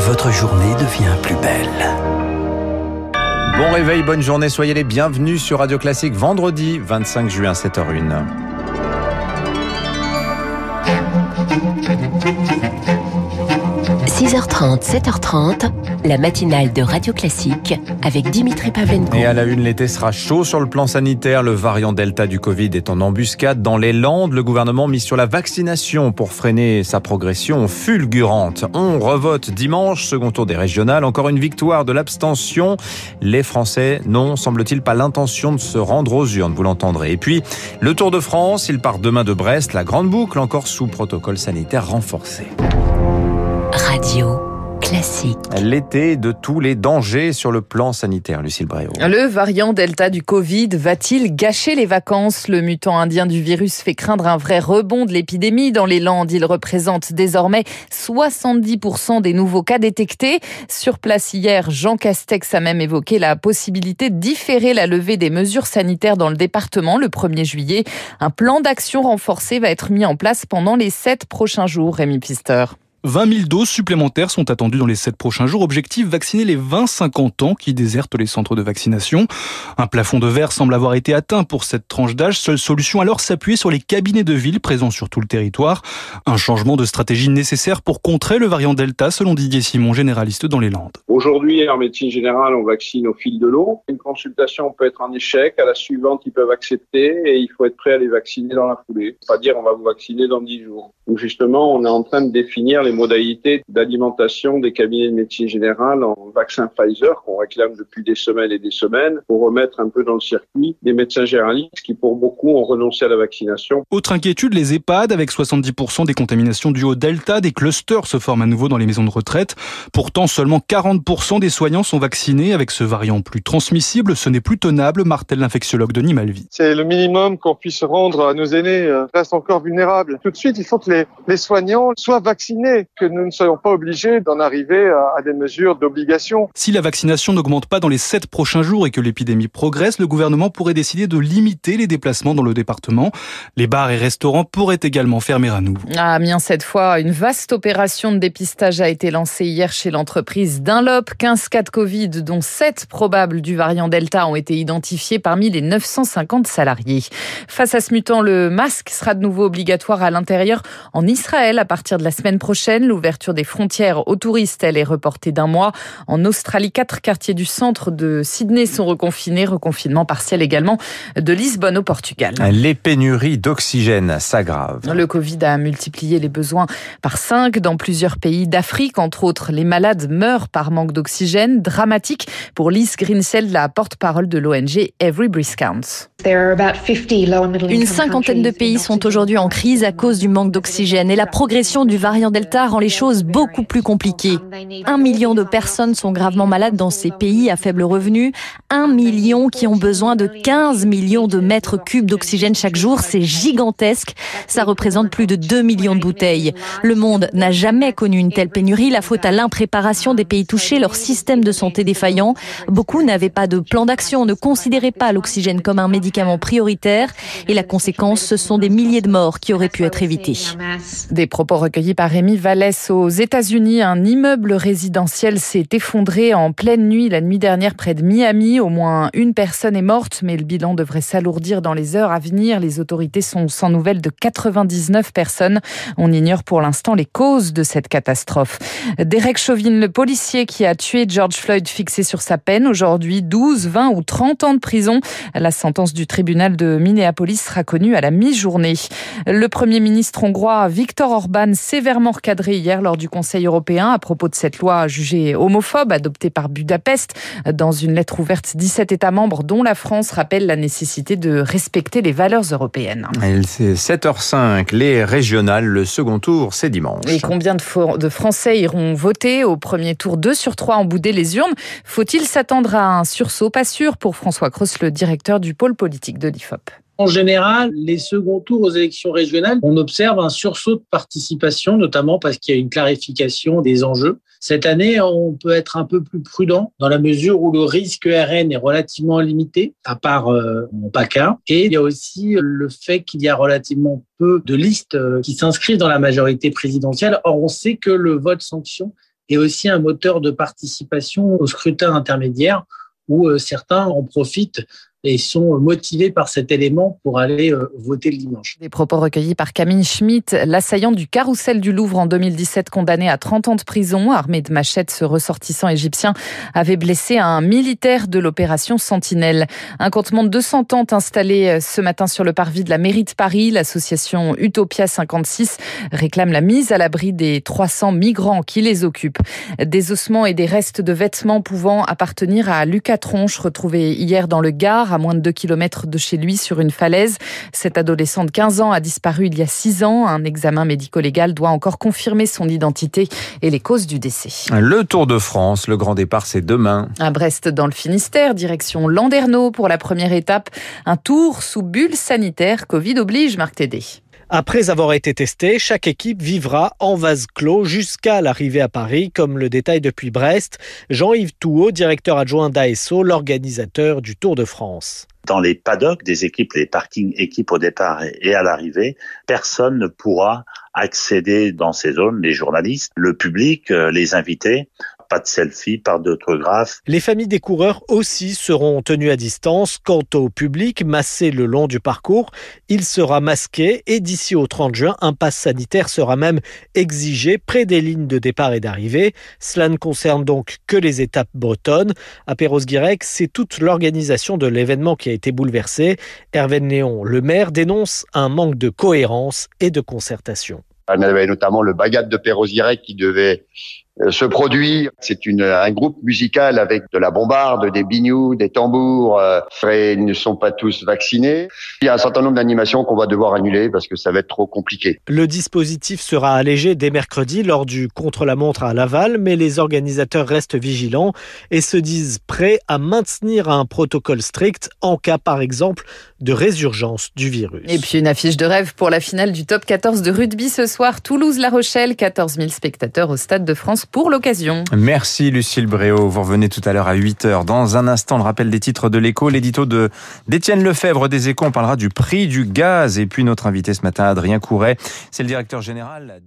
votre journée devient plus belle. Bon réveil, bonne journée, soyez les bienvenus sur Radio Classique vendredi 25 juin 7h01. 6h30, 7h30, la matinale de Radio Classique avec Dimitri Pavlenko. Et à la une, l'été sera chaud sur le plan sanitaire. Le variant Delta du Covid est en embuscade dans les Landes. Le gouvernement mise sur la vaccination pour freiner sa progression fulgurante. On revote dimanche, second tour des régionales. Encore une victoire de l'abstention. Les Français n'ont, semble-t-il, pas l'intention de se rendre aux urnes, vous l'entendrez. Et puis, le Tour de France, il part demain de Brest. La grande boucle, encore sous protocole sanitaire renforcé. Radio classique. L'été de tous les dangers sur le plan sanitaire, Lucille Bréau. Le variant Delta du Covid va-t-il gâcher les vacances? Le mutant indien du virus fait craindre un vrai rebond de l'épidémie. Dans les Landes, il représente désormais 70% des nouveaux cas détectés. Sur place hier, Jean Castex a même évoqué la possibilité de différer la levée des mesures sanitaires dans le département le 1er juillet. Un plan d'action renforcé va être mis en place pendant les sept prochains jours, Rémi Pister. 20 000 doses supplémentaires sont attendues dans les 7 prochains jours. Objectif, vacciner les 20-50 ans qui désertent les centres de vaccination. Un plafond de verre semble avoir été atteint pour cette tranche d'âge. Seule solution alors s'appuyer sur les cabinets de ville présents sur tout le territoire. Un changement de stratégie nécessaire pour contrer le variant Delta, selon Didier Simon, généraliste dans les Landes. Aujourd'hui, en médecine générale, on vaccine au fil de l'eau. Une consultation peut être un échec. À la suivante, ils peuvent accepter et il faut être prêt à les vacciner dans la foulée. Pas dire on va vous vacciner dans 10 jours. Donc justement, on est en train de définir les modalités d'alimentation des cabinets de médecine générale en vaccin Pfizer qu'on réclame depuis des semaines et des semaines pour remettre un peu dans le circuit des médecins généralistes qui pour beaucoup ont renoncé à la vaccination. Autre inquiétude, les EHPAD avec 70% des contaminations dues au Delta, des clusters se forment à nouveau dans les maisons de retraite. Pourtant, seulement 40% des soignants sont vaccinés avec ce variant plus transmissible. Ce n'est plus tenable, martèle l'infectiologue Denis Malvi. C'est le minimum qu'on puisse rendre à nos aînés, euh, restent encore vulnérables. Tout de suite, il faut que les, les soignants soient vaccinés, que nous ne soyons pas obligés d'en arriver à, à des mesures d'obligation. Si la vaccination n'augmente pas dans les 7 prochains jours et que l'épidémie progresse, le gouvernement pourrait décider de limiter les déplacements dans le département. Les bars et restaurants pourraient également fermer à nouveau. À Amiens, cette fois, une vaste opération de dépistage a été lancée hier chez l'entreprise Dunlop. 15 cas de Covid, dont 7 probables du variant Delta, ont été identifiés parmi les 950 salariés. Face à ce mutant, le masque sera de nouveau obligatoire à l'intérieur en Israël à partir de la semaine prochaine. L'ouverture des frontières aux touristes, elle est reportée d'un mois. En Australie, quatre quartiers du centre de Sydney sont reconfinés. Reconfinement partiel également de Lisbonne au Portugal. Les pénuries d'oxygène s'aggravent. Le Covid a multiplié les besoins par 5 dans plusieurs pays d'Afrique. Entre autres, les malades meurent par manque d'oxygène. Dramatique pour Lise Greenseld, la porte-parole de l'ONG Every Breath Counts. Une cinquantaine de pays sont aujourd'hui en crise à cause du manque d'oxygène et la progression du variant Delta rend les choses beaucoup plus compliquées. Un million de personnes sont gravement malades dans ces pays à faible revenu. Un million qui ont besoin de 15 millions de mètres cubes d'oxygène chaque jour. C'est gigantesque. Ça représente plus de 2 millions de bouteilles. Le monde n'a jamais connu une telle pénurie. La faute à l'impréparation des pays touchés, leur système de santé défaillant. Beaucoup n'avaient pas de plan d'action, ne considéraient pas l'oxygène comme un médicament prioritaire. Et la conséquence, ce sont des milliers de morts qui auraient pu être évitées. Des propos recueillis par Rémi Vallès aux États-Unis. Un immeuble résidentiel s'est effondré en pleine nuit la nuit dernière près de Miami. Au moins une personne est morte, mais le bilan devrait s'alourdir dans les heures à venir. Les autorités sont sans nouvelles de 99 personnes. On ignore pour l'instant les causes de cette catastrophe. Derek Chauvin, le policier qui a tué George Floyd, fixé sur sa peine aujourd'hui 12, 20 ou 30 ans de prison. La sentence du tribunal de Minneapolis sera connue à la mi-journée. Le premier ministre hongrois Viktor Orban sévèrement recadré hier lors du Conseil européen à propos de cette loi jugée homophobe adoptée par Budapest. Dans une lettre ouverte, 17 États membres, dont la France, rappellent la nécessité de respecter les valeurs européennes. C'est 7h05, les régionales, le second tour, c'est dimanche. Et combien de, de Français iront voter au premier tour? 2 sur 3 en boudé les urnes Faut-il s'attendre à un sursaut? Pas sûr pour François Cross, le directeur du pôle politique de l'IFOP. En général, les seconds tours aux élections régionales, on observe un sursaut de participation, notamment parce qu'il y a une clarification des enjeux. Cette année, on peut être un peu plus prudent dans la mesure où le risque RN est relativement limité, à part euh, PACA. Et il y a aussi le fait qu'il y a relativement peu de listes qui s'inscrivent dans la majorité présidentielle. Or, on sait que le vote sanction et aussi un moteur de participation au scrutin intermédiaire où euh, certains en profitent et sont motivés par cet élément pour aller euh, voter le dimanche. Des propos recueillis par Camille Schmitt, l'assaillant du carrousel du Louvre en 2017 condamné à 30 ans de prison, armé de machettes, ce ressortissant égyptien avait blessé un militaire de l'opération Sentinelle. Un campement de 200 tentes installé euh, ce matin sur le parvis de la mairie de Paris, l'association Utopia 56 réclame la mise à l'abri des 300 migrants qui les occupent. Des ossements et des restes de vêtements pouvant appartenir à Lucas Tronche retrouvés hier dans le Gard à moins de 2 km de chez lui, sur une falaise. Cet adolescent de 15 ans a disparu il y a 6 ans. Un examen médico-légal doit encore confirmer son identité et les causes du décès. Le Tour de France, le grand départ, c'est demain. À Brest, dans le Finistère, direction Landerneau pour la première étape. Un tour sous bulle sanitaire. Covid oblige, Marc Tédé. Après avoir été testé, chaque équipe vivra en vase clos jusqu'à l'arrivée à Paris, comme le détaille depuis Brest Jean-Yves Touot, directeur adjoint d'ASO, l'organisateur du Tour de France. Dans les paddocks des équipes, les parkings équipes au départ et à l'arrivée, personne ne pourra accéder dans ces zones, les journalistes, le public, euh, les invités, pas de selfie, pas d'autographe. Les familles des coureurs aussi seront tenues à distance. Quant au public massé le long du parcours, il sera masqué et d'ici au 30 juin, un pass sanitaire sera même exigé près des lignes de départ et d'arrivée. Cela ne concerne donc que les étapes bretonnes. À Perros-Guirec, c'est toute l'organisation de l'événement qui a été bouleversée. Hervé Néon, le maire, dénonce un manque de cohérence et de concertation. On avait notamment le Bagat de Perros-Guirec qui devait ce produit, c'est une, un groupe musical avec de la bombarde, des bignous, des tambours. Euh, ils ne sont pas tous vaccinés. Il y a un certain nombre d'animations qu'on va devoir annuler parce que ça va être trop compliqué. Le dispositif sera allégé dès mercredi lors du contre-la-montre à Laval, mais les organisateurs restent vigilants et se disent prêts à maintenir un protocole strict en cas, par exemple, de résurgence du virus. Et puis une affiche de rêve pour la finale du top 14 de rugby ce soir. Toulouse-La Rochelle, 14 000 spectateurs au Stade de France pour l'occasion. Merci Lucille Bréau. Vous revenez tout à l'heure à 8h. Dans un instant, le rappel des titres de l'écho, l'édito de d'Étienne Lefebvre des échos. On parlera du prix du gaz. Et puis notre invité ce matin, Adrien Couret, c'est le directeur général